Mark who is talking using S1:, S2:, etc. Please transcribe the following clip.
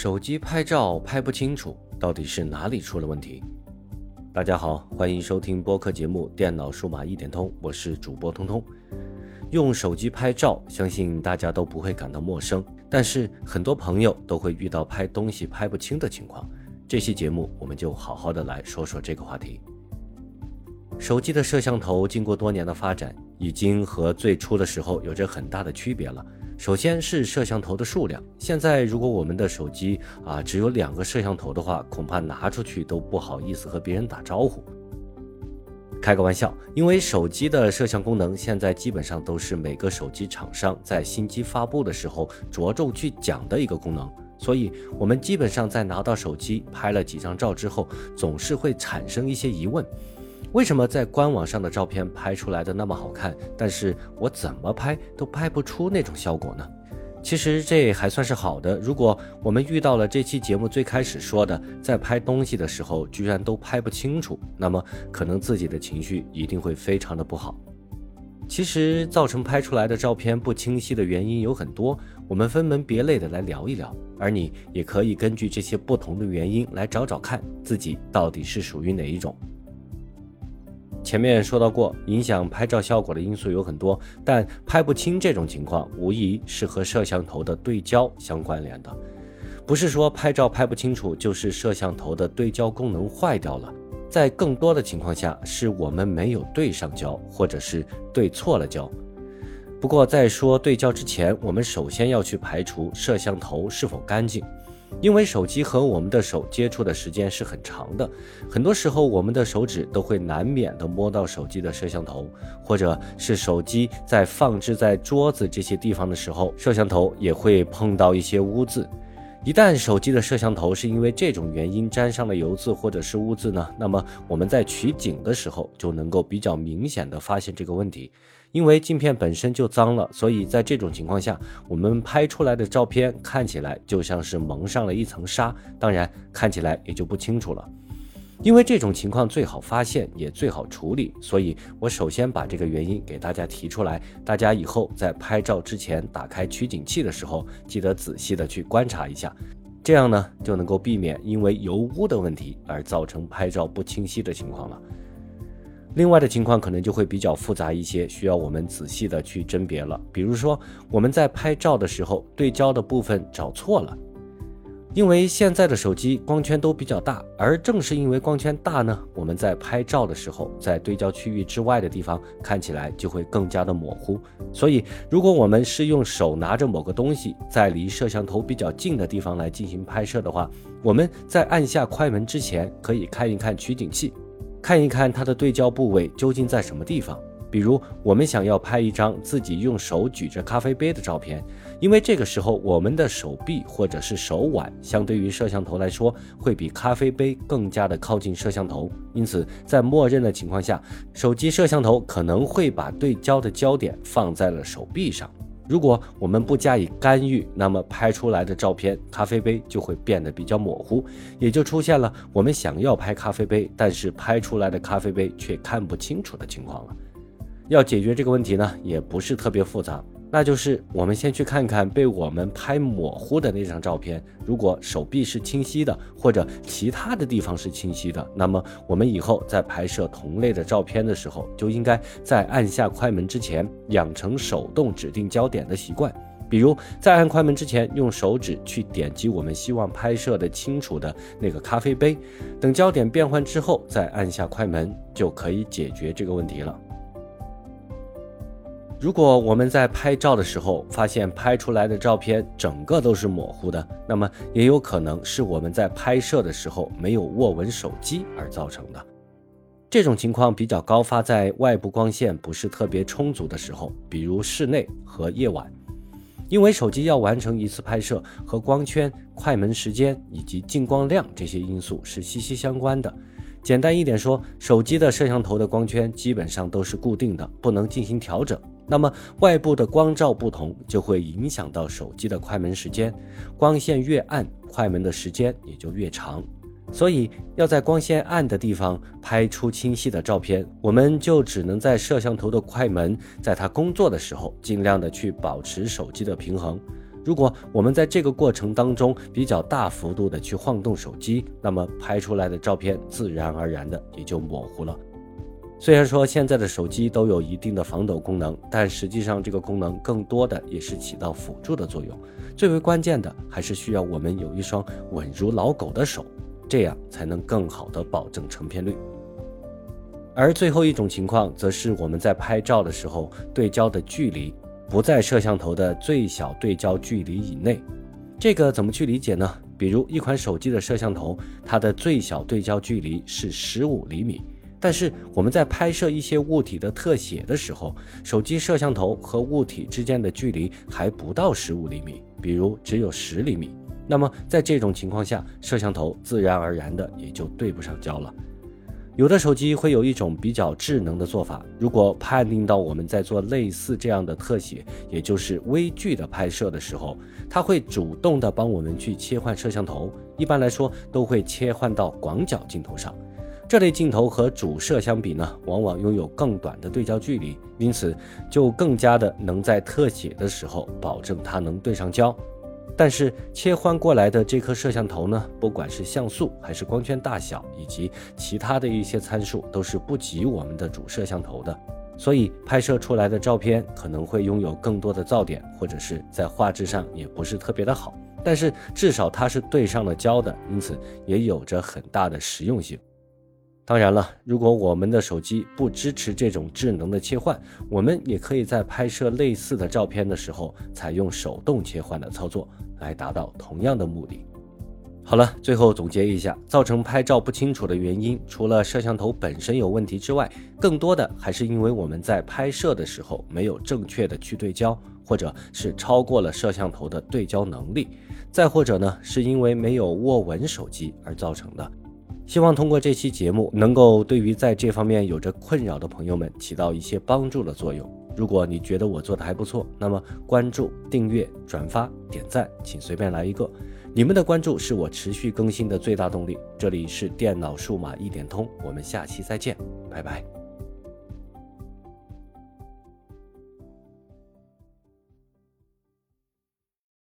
S1: 手机拍照拍不清楚，到底是哪里出了问题？大家好，欢迎收听播客节目《电脑数码一点通》，我是主播通通。用手机拍照，相信大家都不会感到陌生，但是很多朋友都会遇到拍东西拍不清的情况。这期节目我们就好好的来说说这个话题。手机的摄像头经过多年的发展，已经和最初的时候有着很大的区别了。首先是摄像头的数量。现在如果我们的手机啊只有两个摄像头的话，恐怕拿出去都不好意思和别人打招呼。开个玩笑，因为手机的摄像功能现在基本上都是每个手机厂商在新机发布的时候着重去讲的一个功能，所以我们基本上在拿到手机拍了几张照之后，总是会产生一些疑问。为什么在官网上的照片拍出来的那么好看，但是我怎么拍都拍不出那种效果呢？其实这还算是好的。如果我们遇到了这期节目最开始说的，在拍东西的时候居然都拍不清楚，那么可能自己的情绪一定会非常的不好。其实造成拍出来的照片不清晰的原因有很多，我们分门别类的来聊一聊，而你也可以根据这些不同的原因来找找看自己到底是属于哪一种。前面说到过，影响拍照效果的因素有很多，但拍不清这种情况，无疑是和摄像头的对焦相关联的。不是说拍照拍不清楚，就是摄像头的对焦功能坏掉了。在更多的情况下，是我们没有对上焦，或者是对错了焦。不过在说对焦之前，我们首先要去排除摄像头是否干净。因为手机和我们的手接触的时间是很长的，很多时候我们的手指都会难免的摸到手机的摄像头，或者是手机在放置在桌子这些地方的时候，摄像头也会碰到一些污渍。一旦手机的摄像头是因为这种原因沾上了油渍或者是污渍呢，那么我们在取景的时候就能够比较明显的发现这个问题。因为镜片本身就脏了，所以在这种情况下，我们拍出来的照片看起来就像是蒙上了一层纱，当然看起来也就不清楚了。因为这种情况最好发现也最好处理，所以我首先把这个原因给大家提出来，大家以后在拍照之前打开取景器的时候，记得仔细的去观察一下，这样呢就能够避免因为油污的问题而造成拍照不清晰的情况了。另外的情况可能就会比较复杂一些，需要我们仔细的去甄别了。比如说，我们在拍照的时候，对焦的部分找错了，因为现在的手机光圈都比较大，而正是因为光圈大呢，我们在拍照的时候，在对焦区域之外的地方看起来就会更加的模糊。所以，如果我们是用手拿着某个东西，在离摄像头比较近的地方来进行拍摄的话，我们在按下快门之前，可以看一看取景器。看一看它的对焦部位究竟在什么地方。比如，我们想要拍一张自己用手举着咖啡杯的照片，因为这个时候我们的手臂或者是手腕相对于摄像头来说，会比咖啡杯更加的靠近摄像头，因此在默认的情况下，手机摄像头可能会把对焦的焦点放在了手臂上。如果我们不加以干预，那么拍出来的照片，咖啡杯就会变得比较模糊，也就出现了我们想要拍咖啡杯，但是拍出来的咖啡杯却看不清楚的情况了。要解决这个问题呢，也不是特别复杂。那就是我们先去看看被我们拍模糊的那张照片，如果手臂是清晰的，或者其他的地方是清晰的，那么我们以后在拍摄同类的照片的时候，就应该在按下快门之前养成手动指定焦点的习惯。比如在按快门之前，用手指去点击我们希望拍摄的清楚的那个咖啡杯，等焦点变换之后再按下快门，就可以解决这个问题了。如果我们在拍照的时候发现拍出来的照片整个都是模糊的，那么也有可能是我们在拍摄的时候没有握稳手机而造成的。这种情况比较高发在外部光线不是特别充足的时候，比如室内和夜晚，因为手机要完成一次拍摄和光圈、快门时间以及进光量这些因素是息息相关的。简单一点说，手机的摄像头的光圈基本上都是固定的，不能进行调整。那么外部的光照不同，就会影响到手机的快门时间。光线越暗，快门的时间也就越长。所以要在光线暗的地方拍出清晰的照片，我们就只能在摄像头的快门在它工作的时候，尽量的去保持手机的平衡。如果我们在这个过程当中比较大幅度的去晃动手机，那么拍出来的照片自然而然的也就模糊了。虽然说现在的手机都有一定的防抖功能，但实际上这个功能更多的也是起到辅助的作用。最为关键的还是需要我们有一双稳如老狗的手，这样才能更好的保证成片率。而最后一种情况，则是我们在拍照的时候，对焦的距离不在摄像头的最小对焦距离以内。这个怎么去理解呢？比如一款手机的摄像头，它的最小对焦距离是十五厘米。但是我们在拍摄一些物体的特写的时候，手机摄像头和物体之间的距离还不到十五厘米，比如只有十厘米。那么在这种情况下，摄像头自然而然的也就对不上焦了。有的手机会有一种比较智能的做法，如果判定到我们在做类似这样的特写，也就是微距的拍摄的时候，它会主动的帮我们去切换摄像头。一般来说，都会切换到广角镜头上。这类镜头和主摄相比呢，往往拥有更短的对焦距离，因此就更加的能在特写的时候保证它能对上焦。但是切换过来的这颗摄像头呢，不管是像素还是光圈大小，以及其他的一些参数，都是不及我们的主摄像头的，所以拍摄出来的照片可能会拥有更多的噪点，或者是在画质上也不是特别的好。但是至少它是对上了焦的，因此也有着很大的实用性。当然了，如果我们的手机不支持这种智能的切换，我们也可以在拍摄类似的照片的时候，采用手动切换的操作，来达到同样的目的。好了，最后总结一下，造成拍照不清楚的原因，除了摄像头本身有问题之外，更多的还是因为我们在拍摄的时候没有正确的去对焦，或者是超过了摄像头的对焦能力，再或者呢，是因为没有握稳手机而造成的。希望通过这期节目，能够对于在这方面有着困扰的朋友们起到一些帮助的作用。如果你觉得我做的还不错，那么关注、订阅、转发、点赞，请随便来一个。你们的关注是我持续更新的最大动力。这里是电脑数码一点通，我们下期再见，拜拜。